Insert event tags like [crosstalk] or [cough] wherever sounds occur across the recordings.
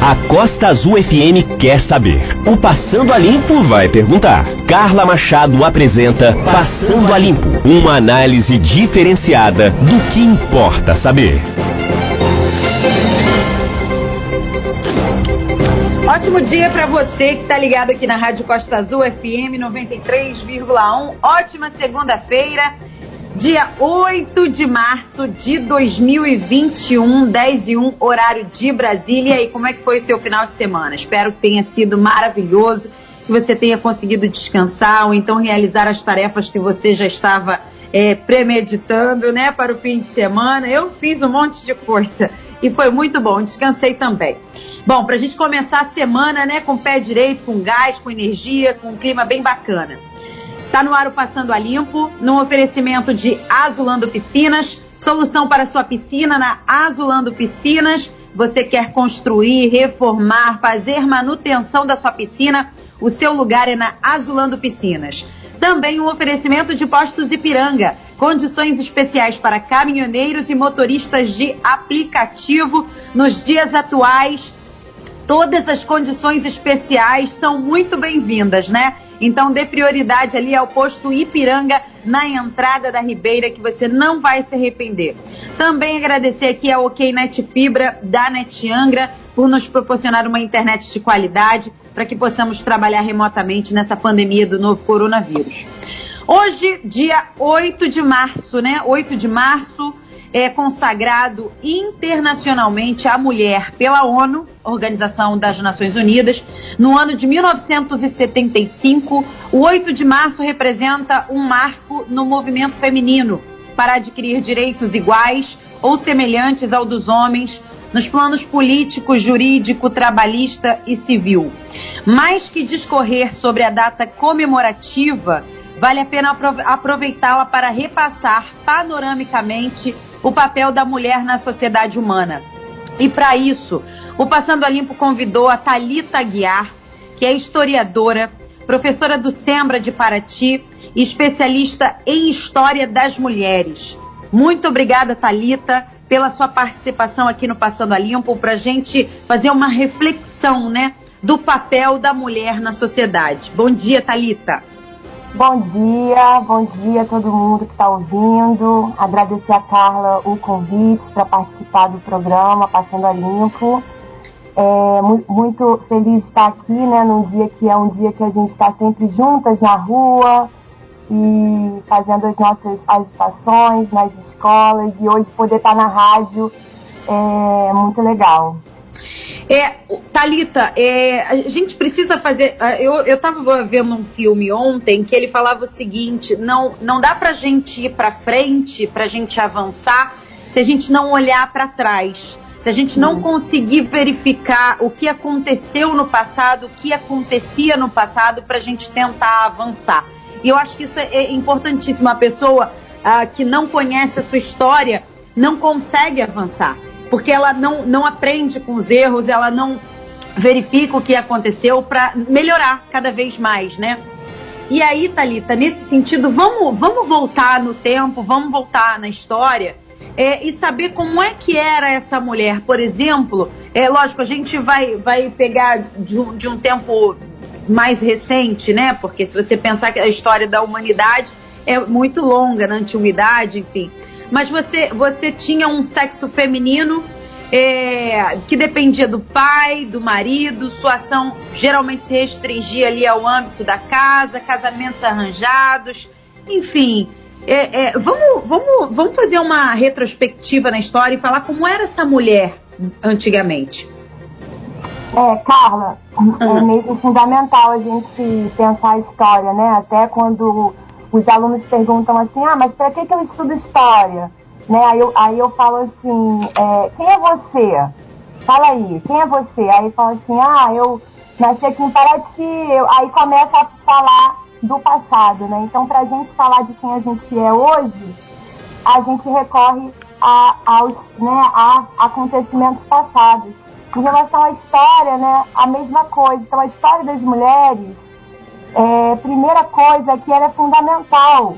A Costa Azul FM quer saber. O Passando a Limpo vai perguntar. Carla Machado apresenta Passando a Limpo uma análise diferenciada do que importa saber. Ótimo dia para você que está ligado aqui na Rádio Costa Azul FM 93,1. Ótima segunda-feira. Dia 8 de março de 2021, 10 e 1, horário de Brasília. E como é que foi o seu final de semana? Espero que tenha sido maravilhoso, que você tenha conseguido descansar ou então realizar as tarefas que você já estava é, premeditando, né, para o fim de semana. Eu fiz um monte de coisa e foi muito bom, descansei também. Bom, para a gente começar a semana, né, com pé direito, com gás, com energia, com um clima bem bacana. Tá no ar o Passando a Limpo, num oferecimento de Azulando Piscinas, solução para sua piscina na Azulando Piscinas. Você quer construir, reformar, fazer manutenção da sua piscina? O seu lugar é na Azulando Piscinas. Também um oferecimento de postos Ipiranga, condições especiais para caminhoneiros e motoristas de aplicativo nos dias atuais. Todas as condições especiais são muito bem-vindas, né? Então dê prioridade ali ao posto Ipiranga na entrada da Ribeira que você não vai se arrepender. Também agradecer aqui a OK Net Fibra da Net Angra por nos proporcionar uma internet de qualidade para que possamos trabalhar remotamente nessa pandemia do novo coronavírus. Hoje, dia 8 de março, né? 8 de março, é consagrado internacionalmente à mulher pela ONU, Organização das Nações Unidas. No ano de 1975, o 8 de março representa um marco no movimento feminino para adquirir direitos iguais ou semelhantes ao dos homens nos planos político, jurídico, trabalhista e civil. Mais que discorrer sobre a data comemorativa, vale a pena aproveitá-la para repassar panoramicamente o papel da mulher na sociedade humana. E para isso, o Passando a Limpo convidou a Talita Aguiar, que é historiadora, professora do Sembra de Paraty e especialista em história das mulheres. Muito obrigada, Talita, pela sua participação aqui no Passando a Limpo, para a gente fazer uma reflexão, né, do papel da mulher na sociedade. Bom dia, Talita. Bom dia, bom dia a todo mundo que está ouvindo. Agradecer a Carla o convite para participar do programa Passando a Limpo. É, muito feliz de estar aqui, né, num dia que é um dia que a gente está sempre juntas na rua e fazendo as nossas agitações nas escolas e hoje poder estar na rádio é muito legal. É, Talita, é, a gente precisa fazer. Eu, eu tava vendo um filme ontem que ele falava o seguinte: não, não dá pra gente ir pra frente, pra gente avançar, se a gente não olhar para trás. Se a gente não hum. conseguir verificar o que aconteceu no passado, o que acontecia no passado, para a gente tentar avançar. E eu acho que isso é, é importantíssimo. A pessoa ah, que não conhece a sua história não consegue avançar porque ela não, não aprende com os erros, ela não verifica o que aconteceu para melhorar cada vez mais, né? E aí, Talita, nesse sentido, vamos, vamos voltar no tempo, vamos voltar na história é, e saber como é que era essa mulher. Por exemplo, é lógico, a gente vai, vai pegar de um, de um tempo mais recente, né? Porque se você pensar que a história da humanidade é muito longa na antiguidade, enfim mas você, você tinha um sexo feminino é, que dependia do pai, do marido, sua ação geralmente se restringia ali ao âmbito da casa, casamentos arranjados, enfim. É, é, vamos, vamos, vamos fazer uma retrospectiva na história e falar como era essa mulher antigamente. É, Carla, é uhum. mesmo fundamental a gente pensar a história, né? Até quando os alunos perguntam assim, ah, mas para que, que eu estudo história? Né? Aí, eu, aí eu falo assim, é, quem é você? Fala aí, quem é você? Aí fala assim, ah, eu nasci aqui em Paraty, eu, aí começa a falar do passado, né? Então, para a gente falar de quem a gente é hoje, a gente recorre a, aos né, a acontecimentos passados. Em relação à história, né, a mesma coisa. Então, a história das mulheres é, primeira coisa que ela é fundamental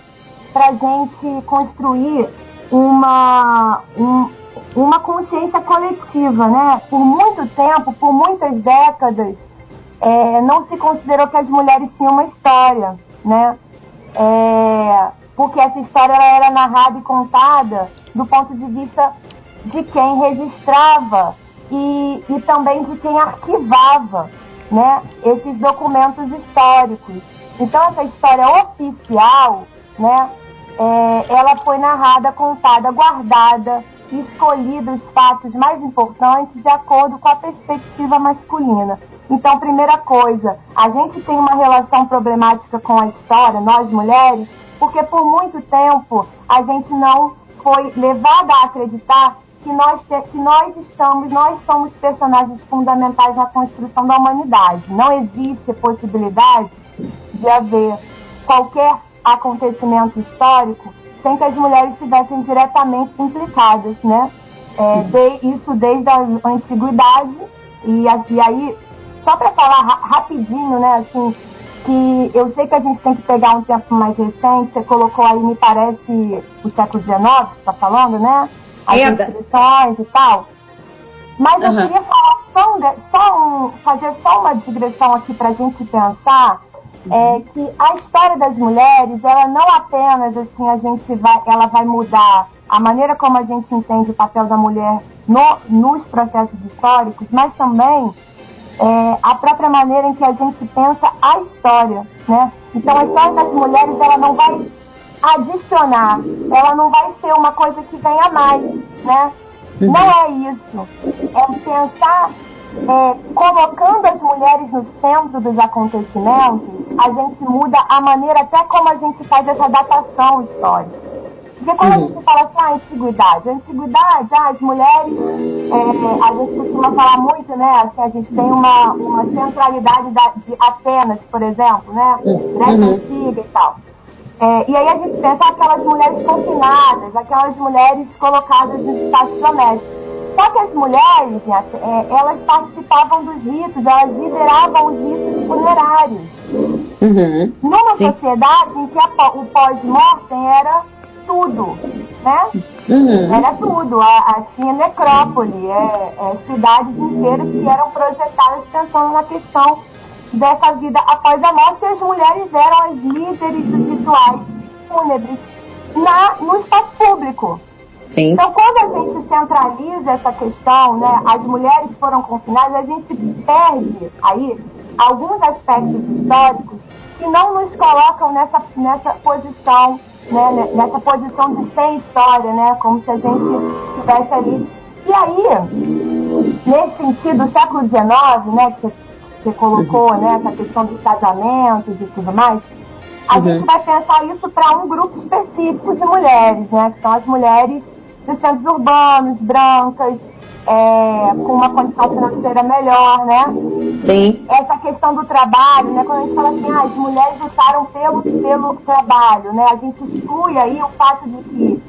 para a gente construir uma, um, uma consciência coletiva, né? Por muito tempo, por muitas décadas, é, não se considerou que as mulheres tinham uma história, né? É, porque essa história era narrada e contada do ponto de vista de quem registrava e, e também de quem arquivava, né? Esses documentos históricos. Então essa história oficial, né? É, ela foi narrada, contada, guardada escolhido os fatos mais importantes de acordo com a perspectiva masculina. Então, primeira coisa, a gente tem uma relação problemática com a história, nós mulheres, porque por muito tempo a gente não foi levada a acreditar que nós, te, que nós estamos, nós somos personagens fundamentais na construção da humanidade. Não existe possibilidade de haver qualquer acontecimento histórico sem que as mulheres estivessem diretamente implicadas, né? É, de, isso desde a antiguidade e, e aí só para falar ra rapidinho, né? Assim, que eu sei que a gente tem que pegar um tempo mais recente. Você colocou aí, me parece, o século XIX, está falando, né? As inscrições e tal. Mas uhum. eu queria falar só, só um, fazer só uma digressão aqui para a gente pensar é que a história das mulheres, ela não apenas assim a gente vai, ela vai mudar a maneira como a gente entende o papel da mulher no, nos processos históricos, mas também é, a própria maneira em que a gente pensa a história, né? Então a história das mulheres ela não vai adicionar, ela não vai ser uma coisa que venha mais, né? Uhum. Não é isso. É pensar é, colocando as mulheres no centro dos acontecimentos, a gente muda a maneira até como a gente faz essa datação histórica. Porque quando uhum. a gente fala assim, ah, antiguidade, a antiguidade, ah, as mulheres, é, a gente costuma falar muito, né, assim, a gente tem uma, uma centralidade da, de Atenas, por exemplo, né, uhum. Antiga e tal. É, e aí a gente pensa aquelas mulheres confinadas, aquelas mulheres colocadas nos espaços domésticos. Só que as mulheres, é, elas participavam dos ritos, elas lideravam os ritos funerários. Uhum. Numa Sim. sociedade em que a, o pós-mortem era tudo, né? Uhum. Era tudo. A, a, tinha necrópole, é, é, cidades inteiras que eram projetadas pensando na questão dessa vida após a morte as mulheres eram as líderes dos rituais fúnebres na, no espaço público. Sim. Então, quando a gente centraliza essa questão, né, as mulheres foram confinadas, a gente perde aí alguns aspectos históricos que não nos colocam nessa, nessa posição, né, nessa posição de sem história, né, como se a gente estivesse ali. E aí, nesse sentido, o século XIX, né, que você colocou, né, essa questão dos casamentos e tudo mais, a uhum. gente vai pensar isso para um grupo específico de mulheres, né, que são as mulheres dos centros urbanos, brancas, é, com uma condição financeira melhor, né? Sim. Essa questão do trabalho, né? Quando a gente fala assim, ah, as mulheres lutaram pelo, pelo trabalho, né? A gente exclui aí o fato de que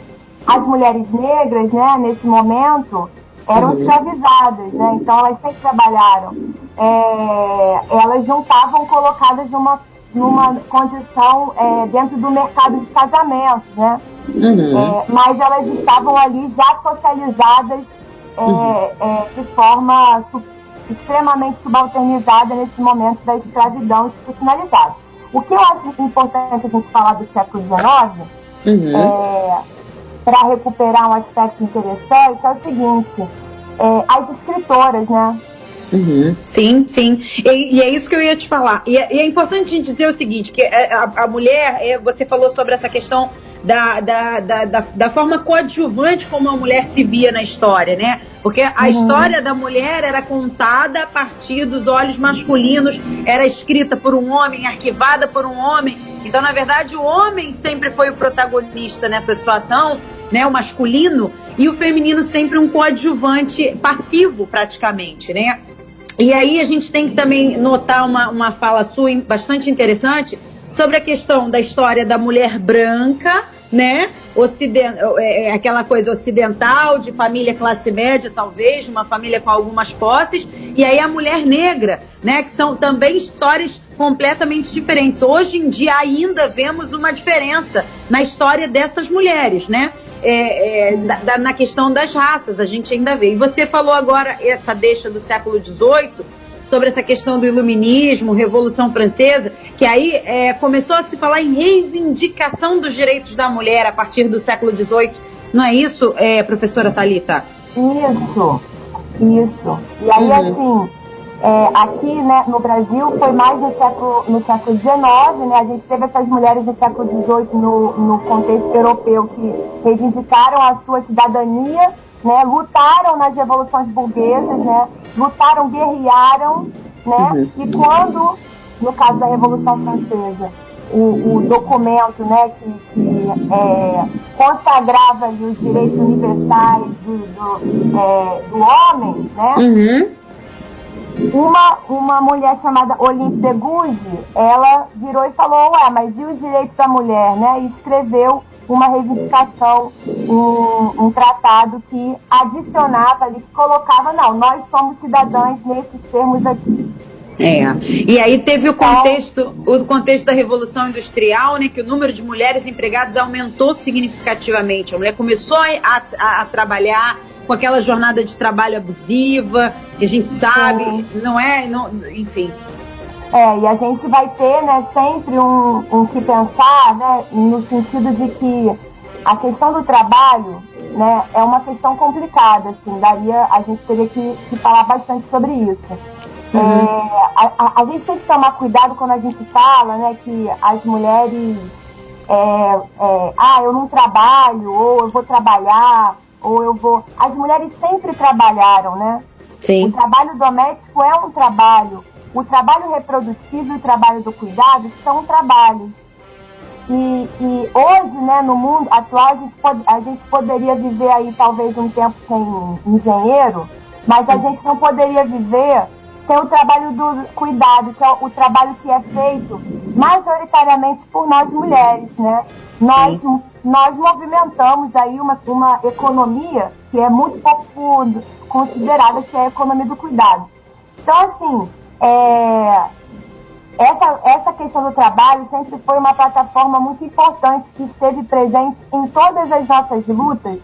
as mulheres negras, né, nesse momento, eram uhum. escravizadas, né? Então elas sempre trabalharam. É, elas não estavam colocadas numa, numa condição é, dentro do mercado de casamentos, né? Uhum. É, mas elas estavam ali já socializadas é, uhum. é, de forma su extremamente subalternizada nesse momento da escravidão institucionalizada. O que eu acho importante a gente falar do século XIX, uhum. É, para recuperar um aspecto interessante, é o seguinte: é, as escritoras, né? Uhum. Sim, sim. E, e, é isso que eu ia te falar. E é, e é importante a gente dizer o seguinte: que a, a mulher, você falou sobre essa questão da, da, da, da, forma coadjuvante como a mulher se via na história, né? Porque a uhum. história da mulher era contada a partir dos olhos masculinos, era escrita por um homem, arquivada por um homem. Então, na verdade, o homem sempre foi o protagonista nessa situação, né? O masculino, e o feminino sempre um coadjuvante passivo, praticamente, né? E aí a gente tem que também notar uma, uma fala sua bastante interessante sobre a questão da história da mulher branca, né? Ocident... É, é, aquela coisa ocidental, de família classe média, talvez, uma família com algumas posses, e aí a mulher negra, né? Que são também histórias completamente diferentes. Hoje em dia ainda vemos uma diferença na história dessas mulheres, né? é, é, da, na questão das raças, a gente ainda vê. E você falou agora essa deixa do século XVIII sobre essa questão do iluminismo, Revolução Francesa, que aí é, começou a se falar em reivindicação dos direitos da mulher a partir do século XVIII. Não é isso, é, professora Talita? Isso, isso. E aí, uhum. assim, é, aqui né, no Brasil foi mais no século, no século XIX, né, a gente teve essas mulheres do século XVIII no, no contexto europeu que reivindicaram a sua cidadania, né, lutaram nas revoluções burguesas, né, lutaram, guerrearam, né, uhum. e quando, no caso da Revolução Francesa, o, o documento né, que, que é, consagrava os direitos universais do, do, é, do homem, né? Uhum uma, uma mulher chamada Olympe de Gouges, ela virou e falou, ué, mas e os direitos da mulher, né? E escreveu uma reivindicação, um, um tratado que adicionava ali, que colocava, não, nós somos cidadãs nesses termos aqui. É. E aí teve o contexto, o contexto da Revolução Industrial, né, que o número de mulheres empregadas aumentou significativamente. A mulher começou a, a, a trabalhar com aquela jornada de trabalho abusiva, que a gente sabe, Sim. não é, não, enfim. É, e a gente vai ter, né, sempre um, um que pensar, né, no sentido de que a questão do trabalho, né, é uma questão complicada, assim, daria, a gente teria que, que falar bastante sobre isso. Uhum. É, a, a, a, gente tem que tomar cuidado quando a gente fala, né, que as mulheres, é, é, ah, eu não trabalho, ou eu vou trabalhar, ou eu vou. As mulheres sempre trabalharam, né? Sim. O trabalho doméstico é um trabalho. O trabalho reprodutivo e o trabalho do cuidado são trabalhos. E, e hoje, né, no mundo atual, a gente, pode, a gente poderia viver aí talvez um tempo sem engenheiro, mas a gente não poderia viver sem o trabalho do cuidado, que é o, trabalho que é feito majoritariamente por nós mulheres, né? Nós, nós movimentamos aí uma, uma economia que é muito pouco considerada, que é a economia do cuidado. Então, assim, é, essa, essa questão do trabalho sempre foi uma plataforma muito importante que esteve presente em todas as nossas lutas,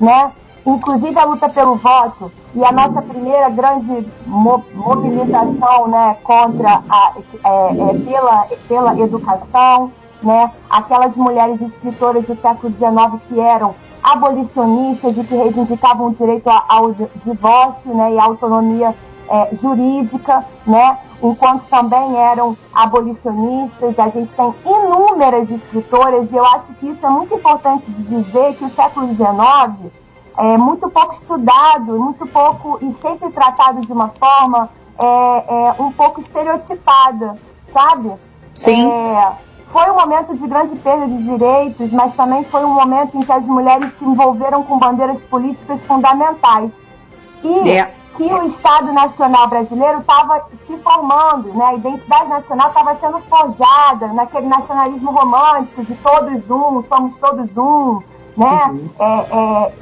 né? inclusive a luta pelo voto e a nossa primeira grande mo mobilização né, contra a, é, é, pela, pela educação, né, aquelas mulheres escritoras do século XIX que eram abolicionistas e que reivindicavam o direito ao divórcio né, e autonomia é, jurídica, né, enquanto também eram abolicionistas. A gente tem inúmeras escritoras e eu acho que isso é muito importante de dizer que o século XIX é muito pouco estudado, muito pouco e sempre tratado de uma forma é, é, um pouco estereotipada, sabe? Sim. É, foi um momento de grande perda de direitos, mas também foi um momento em que as mulheres se envolveram com bandeiras políticas fundamentais. E é. Que o Estado Nacional brasileiro estava se formando, né? a identidade nacional estava sendo forjada naquele nacionalismo romântico de todos um, somos todos um, né? Uhum. É, é,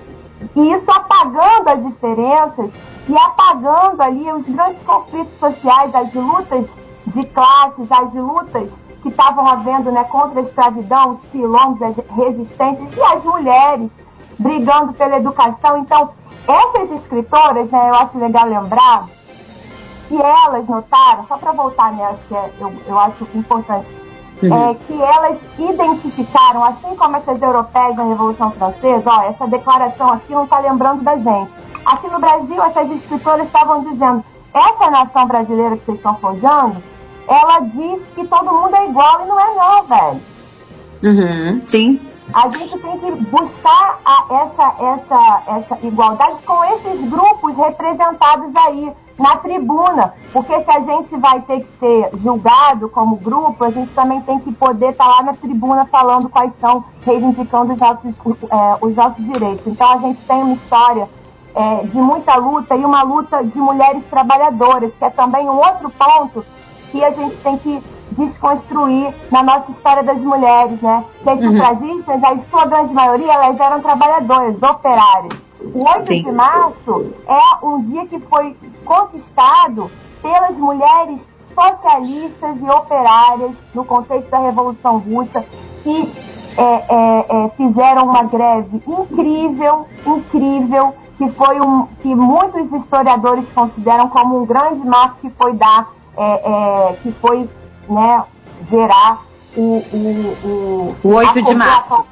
e isso apagando as diferenças e apagando ali os grandes conflitos sociais, as lutas de classes, as lutas que estavam havendo né, contra a escravidão, os quilombos, as resistências e as mulheres brigando pela educação. Então, essas escritoras, né, eu acho legal lembrar, que elas notaram, só para voltar nessa, que é, eu, eu acho importante, uhum. é, que elas identificaram, assim como essas europeias na Revolução Francesa, ó, essa declaração aqui não está lembrando da gente. Aqui no Brasil, essas escritoras estavam dizendo, essa nação brasileira que vocês estão forjando, ela diz que todo mundo é igual e não é não, velho. Uhum, sim. A gente tem que buscar a, essa, essa, essa igualdade com esses grupos representados aí na tribuna, porque se a gente vai ter que ser julgado como grupo, a gente também tem que poder estar tá lá na tribuna falando quais são, reivindicando os nossos, é, os nossos direitos. Então a gente tem uma história é, de muita luta e uma luta de mulheres trabalhadoras, que é também um outro ponto que a gente tem que desconstruir na nossa história das mulheres, né? Que as uhum. sufragistas, a sua grande maioria, elas eram trabalhadoras, operárias. O 8 Sim. de março é um dia que foi conquistado pelas mulheres socialistas e operárias no contexto da Revolução Russa que é, é, é, fizeram uma greve incrível, incrível, que foi um que muitos historiadores consideram como um grande marco que foi dar, é, é, que foi né, gerar o, o, o, o 8 de março.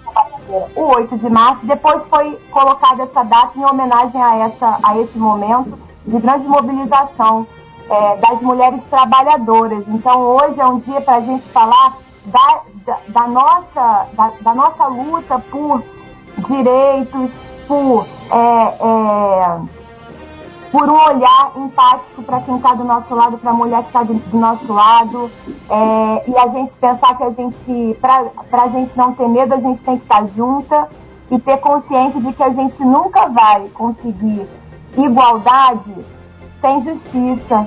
O 8 de março, depois foi colocada essa data em homenagem a, essa, a esse momento de grande mobilização é, das mulheres trabalhadoras. Então hoje é um dia para a gente falar da, da, da nossa, da, da, nossa luta por direitos, por, é, é, por um olhar empático para quem está do nosso lado, para a mulher que está do, do, nosso lado. É, e a gente pensar que a gente, para a gente não ter medo, a gente tem que estar tá junta e ter consciência de que a gente nunca vai conseguir igualdade sem justiça.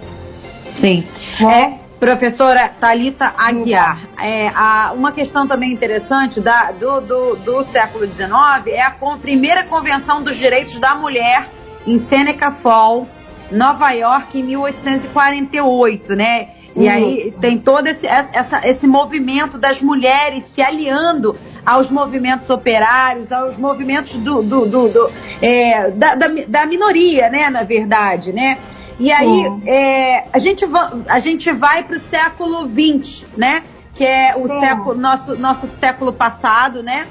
Sim. Né? É, professora Talita Aguiar, é, a, uma questão também interessante da, do, do, do século XIX é a com, primeira convenção dos direitos da mulher em Seneca Falls, Nova York, em 1848, né? E uhum. aí tem todo esse, essa, esse movimento das mulheres se aliando aos movimentos operários, aos movimentos do, do, do, do é, da, da, da, minoria, né, na verdade, né? E aí é, a, gente va, a gente vai para o século XX, né? Que é o século, nosso, nosso século passado, né?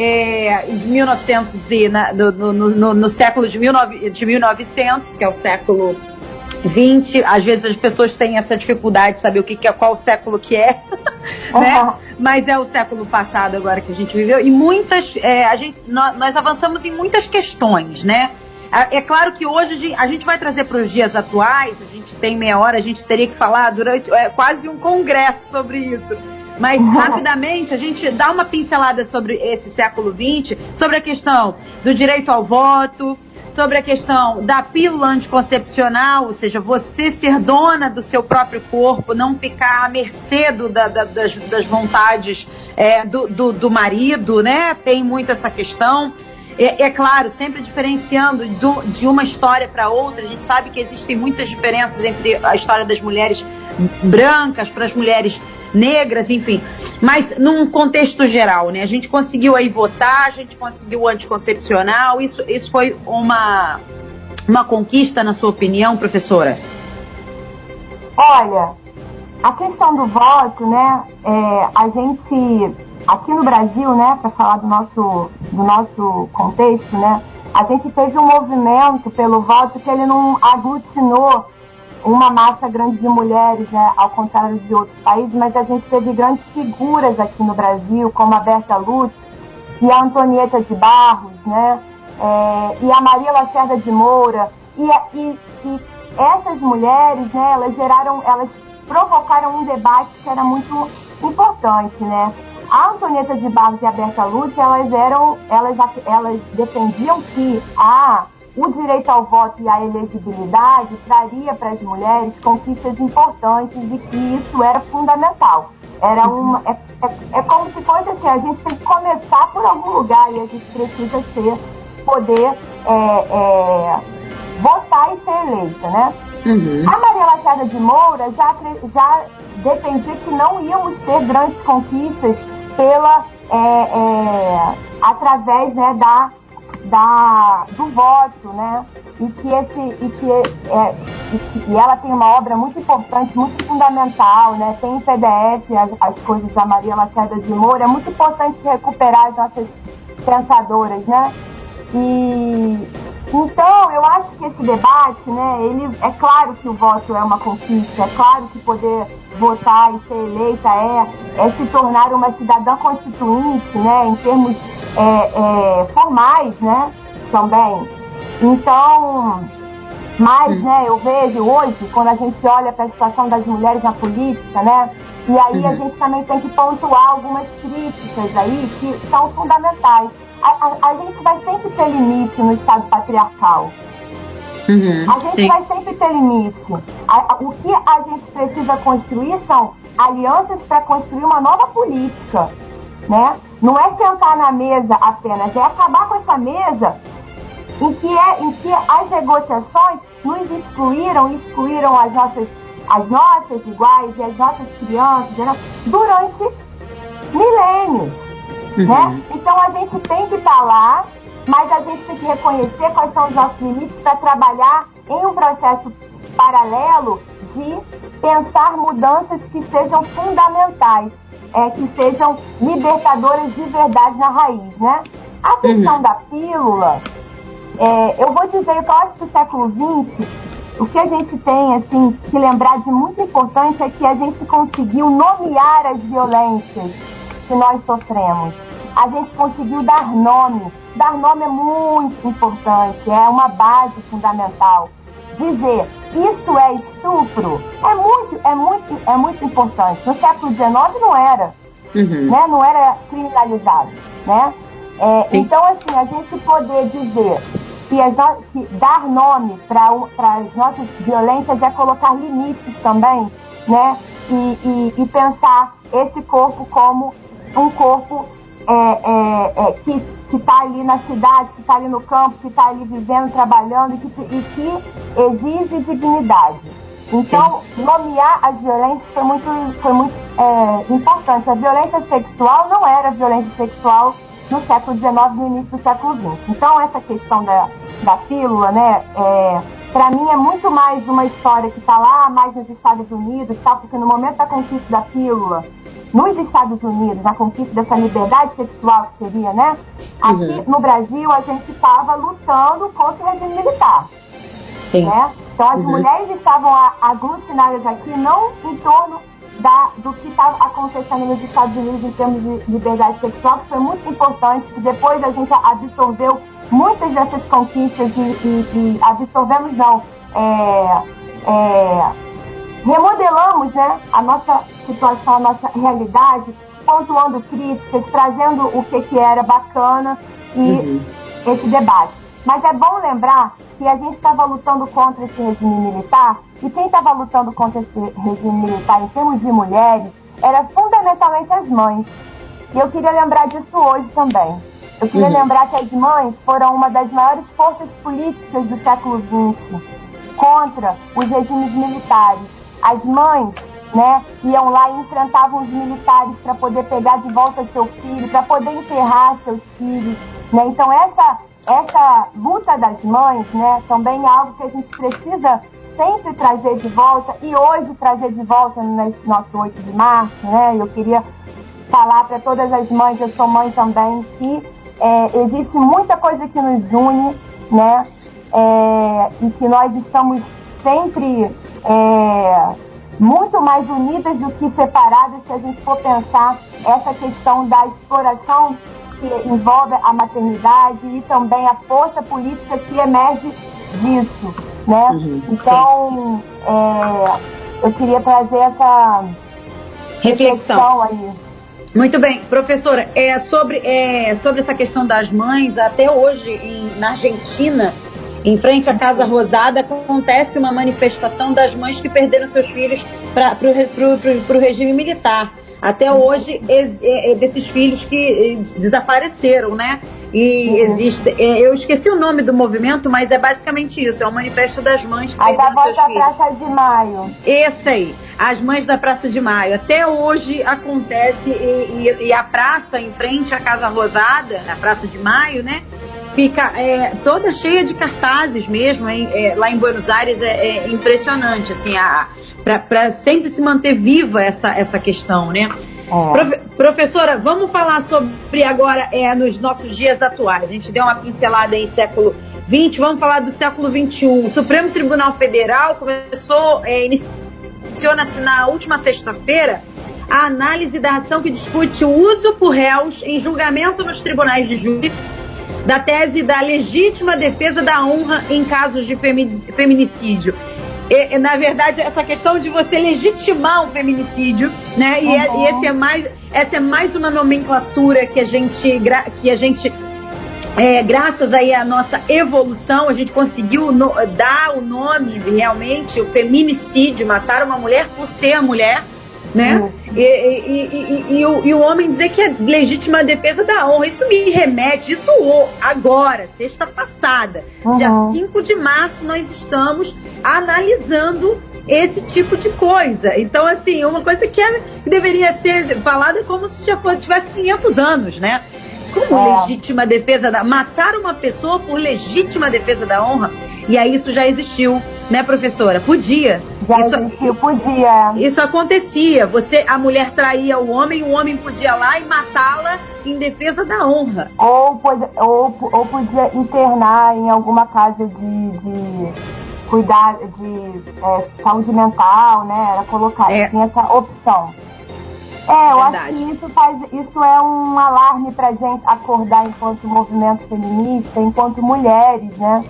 É, 1900 e na, no, no, no, no, século de, 19, de 1900, que é o século 20, às vezes as pessoas têm essa dificuldade de saber o que, que é, qual século que é, [laughs] né? Uhum. Mas é o século passado agora que a gente viveu e muitas, é, a gente, nós, nós, avançamos em muitas questões, né? É claro que hoje a gente vai trazer para os dias atuais, a gente tem meia hora, a gente teria que falar durante é, quase um congresso sobre isso. Mas rapidamente a gente dá uma pincelada sobre esse século XX, sobre a questão do direito ao voto, sobre a questão da pílula anticoncepcional, ou seja, você ser dona do seu próprio corpo, não ficar à mercê do, da, da, das, das, vontades é, do, do, do, marido, né? Tem muito essa questão. É, é claro, sempre diferenciando do, de uma história para outra, a gente sabe que existem muitas diferenças entre a história das mulheres brancas para as mulheres negras, enfim. Mas num contexto geral, né? A gente conseguiu aí votar, a gente conseguiu o anticoncepcional. Isso, isso foi uma, uma conquista, na sua opinião, professora? Olha, a questão do voto, né? É, a gente aqui no Brasil, né? Para falar do nosso do nosso contexto, né? A gente teve um movimento pelo voto que ele não aglutinou uma massa grande de mulheres, né, ao contrário de outros países, mas a gente teve grandes figuras aqui no Brasil, como a Berta Lutz e a Antonieta de Barros, né, é, e a Maria Lacerda de Moura, e, e, e, essas mulheres, né, elas geraram, elas provocaram um debate que era muito importante, né. A Antonieta de Barros e a Berta Lutz, elas eram, elas, elas defendiam que a o direito ao voto e à elegibilidade traria para as mulheres conquistas importantes e que isso era fundamental. Era uma, é, é, é, como se fosse assim, a gente tem que começar por algum lugar e a gente precisa ser, poder é, é, votar e ser eleita, né? Uhum. A Maria Lacerda de Moura já, já defendia que não íamos ter grandes conquistas pela, é, é, através né, da da, do voto, né? E que, esse, e, que, é, e, que, e ela tem uma obra muito importante, muito fundamental, né? Tem em PDF as, as coisas da Maria Lacerda de Moura. É muito importante recuperar as nossas pensadoras, né? E então eu acho que esse debate, né? Ele é claro que o voto é uma conquista, é claro que poder votar e ser eleita é, é se tornar uma cidadã constituinte, né? Em termos é, é, formais, né? Também. Então, mas, né, eu vejo hoje, quando a gente olha para a situação das mulheres na política, né? E aí a gente também tem que pontuar algumas críticas aí que são fundamentais. A, a, a gente vai sempre ter limite no Estado patriarcal. Uhum, a gente sim. vai sempre ter limite. A, o que a gente precisa construir são alianças para construir uma nova política né? Não é sentar na mesa apenas, é acabar com essa mesa em que, é, em que as negociações nos excluíram, excluíram as nossas, as nossas iguais e as nossas crianças né? durante milênios. uhum. né? Então a gente tem que estar tá lá, mas a gente tem que reconhecer quais são os nossos limites para trabalhar em um processo paralelo de pensar mudanças que sejam fundamentais, é, que sejam libertadoras de verdade na raiz, né? A questão uhum. da pílula, é, eu vou dizer que eu acho que o século XX, o que a gente tem assim que lembrar de muito importante é que a gente conseguiu nomear as violências que nós sofremos. A gente conseguiu dar nome. Dar nome é muito importante, é uma base fundamental. Dizer isso é estupro é muito, é muito, é muito importante. No século XIX não era, uhum. né? Não era criminalizado, né? É, então assim a gente poder dizer que, as no... que dar nome para as nossas violências é colocar limites também, né? E, e, e pensar esse corpo como um corpo é, é, é, que está ali na cidade, que está ali no campo, que está ali vivendo, trabalhando e que, e que exige dignidade. Então, Sim. nomear as violências foi muito, foi muito é, importante. A violência sexual não era violência sexual no século XIX no início do século XX. Então, essa questão da, da pílula, né, é, para mim é muito mais uma história que está lá mais nos Estados Unidos, tá? porque no momento da conquista da pílula, nos Estados Unidos, na conquista dessa liberdade sexual que seria, né, aqui uhum. no Brasil a gente estava lutando contra o regime militar. Sim. Né? Então as uhum. mulheres estavam aglutinadas aqui não em torno da, do que estava acontecendo nos Estados Unidos em termos de liberdade sexual, que foi muito importante, que depois a gente absorveu muitas dessas conquistas e, e, e absorvemos, não, é, é, remodelamos né, a nossa situação, a nossa realidade, pontuando críticas, trazendo o que, que era bacana e uhum. esse debate. Mas é bom lembrar que a gente estava lutando contra esse regime militar e quem estava lutando contra esse regime militar em termos de mulheres era fundamentalmente as mães. E eu queria lembrar disso hoje também. Eu queria uhum. lembrar que as mães foram uma das maiores forças políticas do século XX contra os regimes militares. As mães né, iam lá e enfrentavam os militares para poder pegar de volta seu filho, para poder enterrar seus filhos. Né? Então, essa, essa luta das mães né, também é algo que a gente precisa sempre trazer de volta e hoje trazer de volta nesse nosso 8 de março. Né? Eu queria falar para todas as mães, eu sou mãe também, que é, existe muita coisa que nos une, né? É, e que nós estamos sempre é, muito mais unidas do que separadas se a gente for pensar essa questão da exploração que envolve a maternidade e também a força política que emerge disso, né? Uhum, então, é, eu queria trazer essa reflexão, reflexão aí. Muito bem, professora, é sobre, é, sobre essa questão das mães, até hoje em, na Argentina, em frente à Casa Rosada, acontece uma manifestação das mães que perderam seus filhos para o regime militar. Até hoje, é, é, desses filhos que é, desapareceram, né? E uhum. existe. É, eu esqueci o nome do movimento, mas é basicamente isso: é o manifesto das mães que perderam seus filhos. Praça de Maio. Esse aí, as mães da Praça de Maio. Até hoje acontece, e, e, e a praça em frente à Casa Rosada, a Praça de Maio, né? Fica é, toda cheia de cartazes mesmo, é, lá em Buenos Aires é, é impressionante, assim, para sempre se manter viva essa, essa questão, né? Profe, professora, vamos falar sobre agora é, nos nossos dias atuais. A gente deu uma pincelada em século XX, vamos falar do século XXI. O Supremo Tribunal Federal começou, é, iniciou-se na última sexta-feira a análise da ação que discute o uso por réus em julgamento nos tribunais de júri da tese da legítima defesa da honra em casos de feminicídio. E, na verdade, essa questão de você legitimar um feminicídio, né? E, uhum. e esse é mais, essa é mais uma nomenclatura que a gente, que a gente é, graças aí à nossa evolução, a gente conseguiu no, dar o nome realmente, o feminicídio, matar uma mulher por ser mulher né? Uhum. E, e, e, e, o, o, homem dizer que é legítima defesa da honra. Isso me remete, isso agora, sexta passada, dia 5 de março, nós estamos analisando esse tipo de coisa. Então, assim, uma coisa que, era, que deveria ser falada como se já fosse, tivesse 500 anos, né? Como é. legítima defesa da. Matar uma pessoa por legítima defesa da honra. E aí isso já existiu, né, professora? Podia. Já isso, existiu, podia. Isso acontecia. Você, a mulher traía o homem, o homem podia lá e matá-la em defesa da honra. Ou, ou, ou podia internar em alguma casa de, de cuidar de é, saúde mental, né? Era colocar, é. tinha essa opção. É, eu acho que isso faz, isso é um alarme pra gente acordar enquanto movimento feminista, enquanto mulheres, né?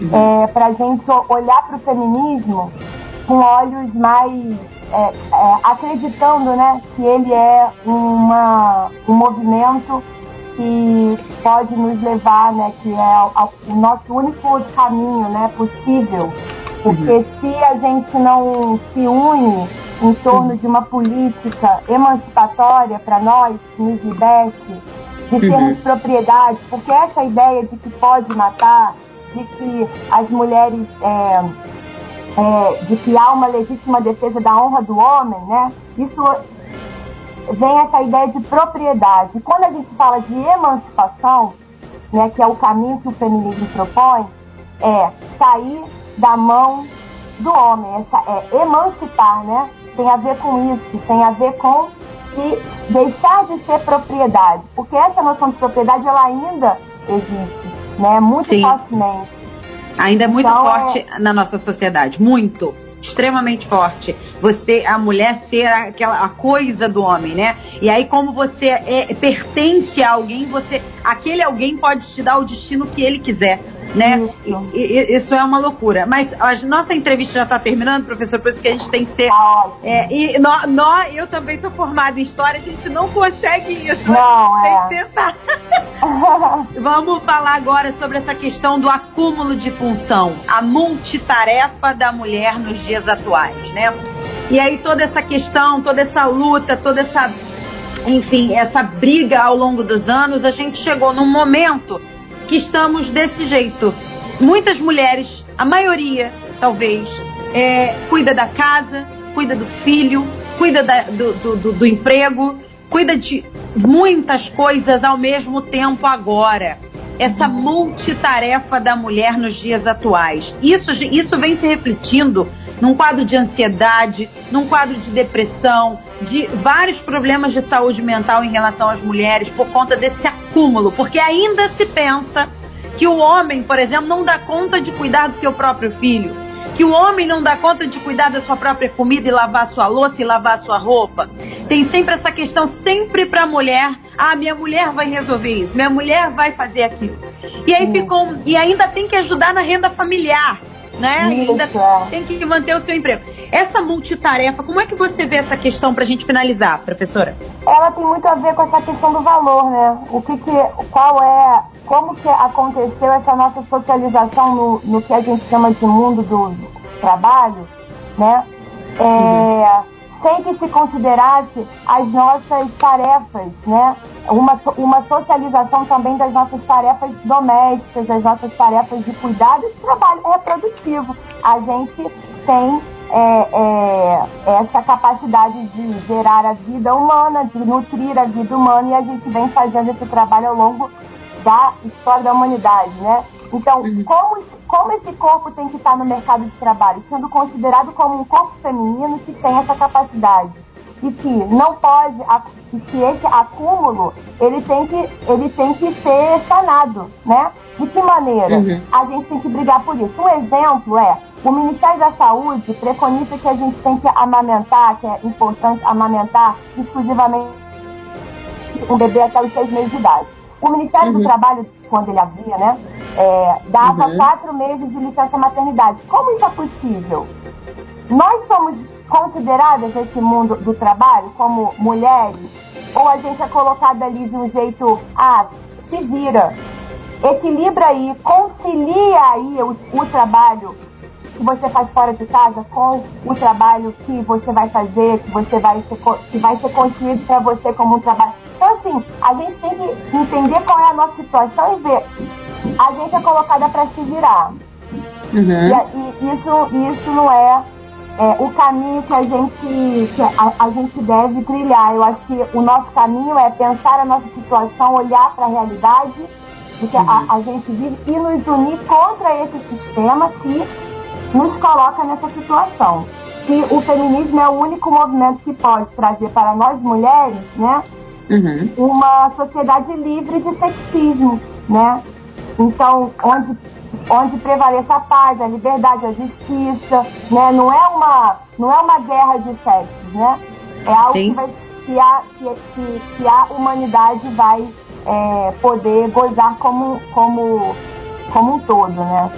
Uhum. É, pra gente olhar para o feminismo com olhos mais é, é, acreditando, né, que ele é uma, um movimento que pode nos levar, né, que é o nosso único caminho, né, possível. Porque uhum. se a gente não se une em torno de uma política emancipatória para nós, que nos liberte, de termos uhum. propriedade, porque essa ideia de que pode matar, de que as mulheres, é, é, de que há uma legítima defesa da honra do homem, né? Isso vem essa ideia de propriedade. Quando a gente fala de emancipação, né, que é o caminho que o feminismo propõe, é sair da mão do homem, essa, é emancipar, né? Tem a ver com isso, tem a ver com se deixar de ser propriedade, porque essa noção de propriedade ela ainda existe, né? Muito Sim. facilmente. Ainda é muito então, forte é... na nossa sociedade, muito extremamente forte. Você, a mulher ser aquela a coisa do homem, né? E aí como você é, pertence a alguém, você aquele alguém pode te dar o destino que ele quiser né? Isso. E, isso é uma loucura. Mas a nossa entrevista já está terminando, professor, por isso que a gente tem que ser. É, e nós, eu também sou formada em história, a gente não consegue isso. Não, tem é. que tentar. [laughs] Vamos falar agora sobre essa questão do acúmulo de função, a multitarefa da mulher nos dias atuais, né? E aí toda essa questão, toda essa luta, toda essa, enfim, essa briga ao longo dos anos, a gente chegou num momento que estamos desse jeito. Muitas mulheres, a maioria, talvez, é, cuida da casa, cuida do filho, cuida da, do, do, do, emprego, cuida de muitas coisas ao mesmo tempo agora essa multitarefa da mulher nos dias atuais. Isso, isso vem se refletindo num quadro de ansiedade, num quadro de depressão, de vários problemas de saúde mental em relação às mulheres por conta desse acúmulo, porque ainda se pensa que o homem, por exemplo, não dá conta de cuidar do seu próprio filho, que o homem não dá conta de cuidar da sua própria comida e lavar a sua louça e lavar a sua roupa. Tem sempre essa questão sempre para a mulher, ah, minha mulher vai resolver isso, minha mulher vai fazer aquilo. E aí ficou e ainda tem que ajudar na renda familiar né? Isso, ainda é. tem que manter o seu emprego. Essa multitarefa, como é que você vê essa questão para a gente finalizar, professora? Ela tem muito a ver com essa questão do valor, né? O que, que qual é, como que aconteceu essa nossa socialização no, no que a gente chama de mundo do trabalho, né? É, uhum sem que se considerasse as nossas tarefas, né? Uma, uma socialização também das nossas tarefas domésticas, das nossas tarefas de cuidado e de trabalho reprodutivo. A gente tem é, é, essa capacidade de gerar a vida humana, de nutrir a vida humana, e a gente vem fazendo esse trabalho ao longo da história da humanidade, né? Então, uhum. como, como esse corpo tem que estar no mercado de trabalho? Sendo considerado como um corpo feminino que tem essa capacidade. E que não pode, e que esse acúmulo, ele tem que, ele tem que ser sanado, né? De que maneira? Uhum. A gente tem que brigar por isso. Um exemplo é, o Ministério da Saúde preconiza que a gente tem que amamentar, que é importante amamentar exclusivamente um bebê até os seis meses de idade. O Ministério uhum. do Trabalho, quando ele havia, né, é, dava uhum. quatro meses de licença maternidade. Como isso é possível? Nós somos consideradas nesse mundo do trabalho como mulheres? Ou a gente é colocada ali de um jeito, ah, se vira, equilibra aí, concilia aí o, o trabalho que você faz fora de casa com o trabalho que você vai fazer, que você vai ser, que vai ser construído para você como um trabalho. Então, assim, a gente tem que entender qual é a nossa situação e ver. A gente é colocada para se virar. Uhum. E, e, isso, isso não é é, o caminho que a gente que a, a, gente deve trilhar. Eu acho que o nosso caminho é pensar a nossa situação, olhar para a realidade do que a, a, gente vive e nos unir contra esse sistema que nos coloca nessa situação. Que o feminismo é o único movimento que pode trazer para nós mulheres, né, uhum. uma sociedade livre de sexismo, né? Então, onde onde prevaleça a paz, a liberdade, a justiça, né? Não é uma, não é uma guerra de sexos, né? É algo que, vai, que, a, que, que, a humanidade vai é, poder gozar como, como, como um todo, né?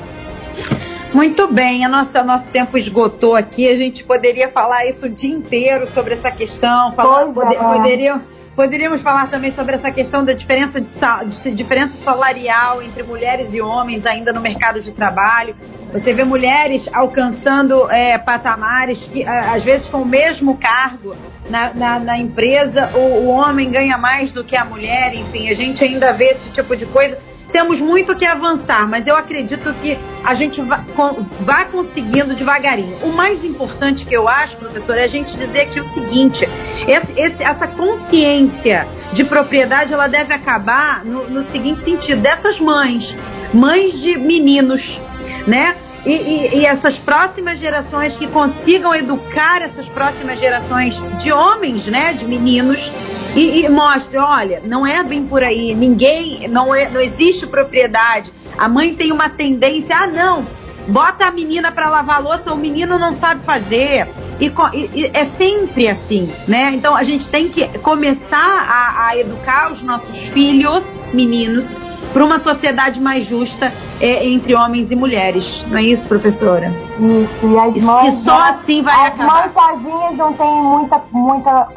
Muito bem, a nossa, nosso tempo esgotou aqui. A gente poderia falar isso o dia inteiro sobre essa questão. Falar, poder, é. poderia, Poderíamos falar também sobre essa questão da diferença, de, de, diferença salarial entre mulheres e homens ainda no mercado de trabalho. Você vê mulheres alcançando é, patamares que, às vezes, com o mesmo cargo na, na, na empresa, o, o homem ganha mais do que a mulher. Enfim, a gente ainda vê esse tipo de coisa temos muito que avançar, mas eu acredito que a gente vá, conseguindo devagarinho. O mais importante que eu acho, professor, é a gente dizer aqui o seguinte: esse, esse, essa consciência de propriedade ela deve acabar no, no seguinte sentido: dessas mães, mães de meninos, né? E, e, e, essas próximas gerações que consigam educar essas próximas gerações de homens, né, de meninos, e, e mostre, olha, não é bem por aí, ninguém, não, é, não existe propriedade. A mãe tem uma tendência, ah, não, bota a menina para lavar louça, o menino não sabe fazer. E, e, é sempre assim, né? Então a gente tem que começar a, a educar os nossos filhos, meninos, para uma sociedade mais justa é, entre homens e mulheres. Não é isso, professora? Isso, e as mães. E só assim vai as acabar. As mães sozinhas não têm muita, muita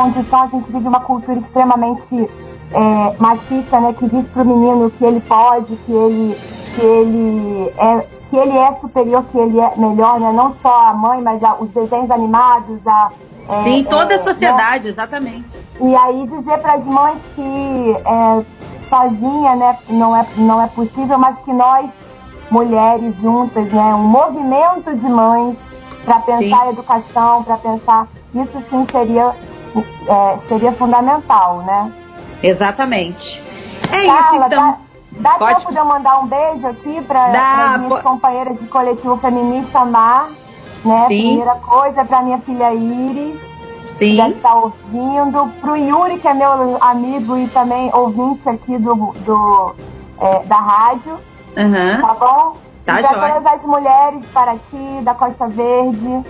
condição, a gente vive uma cultura extremamente é, machista, né, que diz para o menino que ele pode, que ele, que ele é que ele é superior, que ele é melhor, né? Não só a mãe, mas a, os desenhos animados, a é, Sim, toda a é, sociedade, né? exatamente. E aí dizer para as mães que é, sozinha, né, não é não é possível, mas que nós mulheres juntas, né, um movimento de mães para pensar sim. educação, para pensar isso sim seria é, seria fundamental, né? Exatamente. É Carla, isso, então. Dá, dá Pode... tempo de eu mandar um beijo aqui para as minhas companheiras de coletivo feminista Mar, né? Sim. Primeira coisa, para minha filha Iris. Sim. Que está ouvindo. Para o Yuri, que é meu amigo e também ouvinte aqui do, do é, da rádio. Uhum. Tá bom? Tá e para todas as mulheres para ti, da Costa Verde.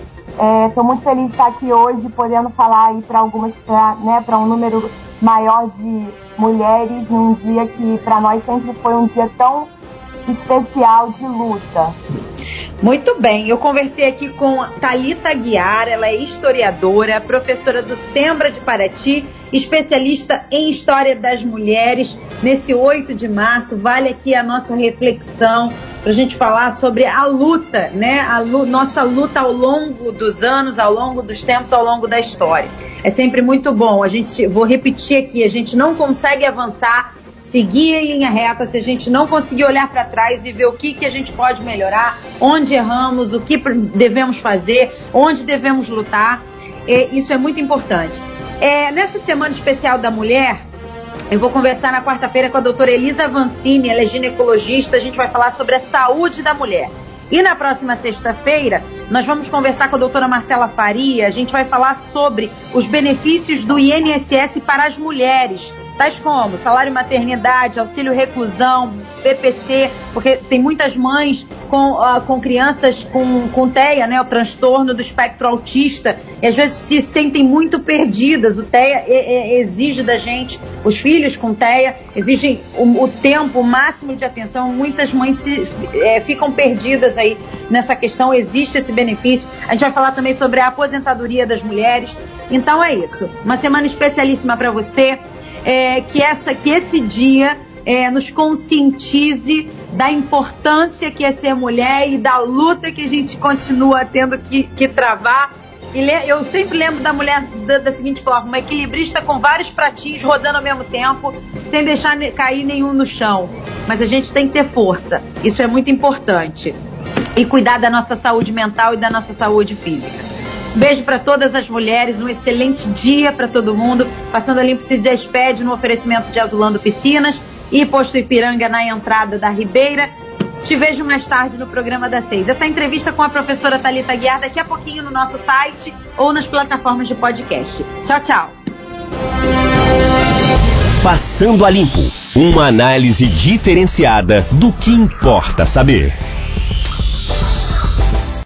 Estou é, muito feliz de estar aqui hoje, podendo falar aí para algumas, né, para um número maior de mulheres num dia que para nós sempre foi um dia tão especial de luta. Muito bem, eu conversei aqui com Talita Guiar, ela é historiadora, professora do Sembra de Paraty, especialista em história das mulheres. Nesse 8 de março, vale aqui a nossa reflexão para a gente falar sobre a luta, né? A luta, nossa luta ao longo dos anos, ao longo dos tempos, ao longo da história. É sempre muito bom. A gente, vou repetir aqui, a gente não consegue avançar seguir em linha reta, se a gente não conseguir olhar para trás e ver o que, que a gente pode melhorar, onde erramos, o que devemos fazer, onde devemos lutar, é, isso é muito importante. É, nessa semana especial da mulher, eu vou conversar na quarta-feira com a doutora Elisa Vancini, ela é ginecologista, a gente vai falar sobre a saúde da mulher. E na próxima sexta-feira, nós vamos conversar com a doutora Marcela Faria, a gente vai falar sobre os benefícios do INSS para as mulheres tais como salário maternidade, auxílio reclusão, PPC, porque tem muitas mães com, uh, com crianças com, com TEA, né, o transtorno do espectro autista, e às vezes se sentem muito perdidas. O TEA exige da gente, os filhos com TEA exigem o, o tempo máximo de atenção. Muitas mães se, é, ficam perdidas aí nessa questão, existe esse benefício. A gente vai falar também sobre a aposentadoria das mulheres. Então é isso. Uma semana especialíssima para você é, que, essa, que esse dia é, nos conscientize da importância que é ser mulher e da luta que a gente continua tendo que, que travar. Eu sempre lembro da mulher da, da, seguinte forma: uma equilibrista com vários pratinhos rodando ao mesmo tempo, sem deixar cair nenhum no chão. Mas a gente tem que ter força. Isso é muito importante. e cuidar da nossa saúde mental e da nossa saúde física. Beijo para todas as mulheres, um excelente dia para todo mundo. Passando a Limpo se despede no oferecimento de Azulando Piscinas e Posto Ipiranga na entrada da Ribeira. Te vejo mais tarde no programa das seis. Essa entrevista com a professora Talita Guiar daqui a pouquinho no nosso site ou nas plataformas de podcast. Tchau, tchau. Passando a Limpo, uma análise diferenciada do que importa saber.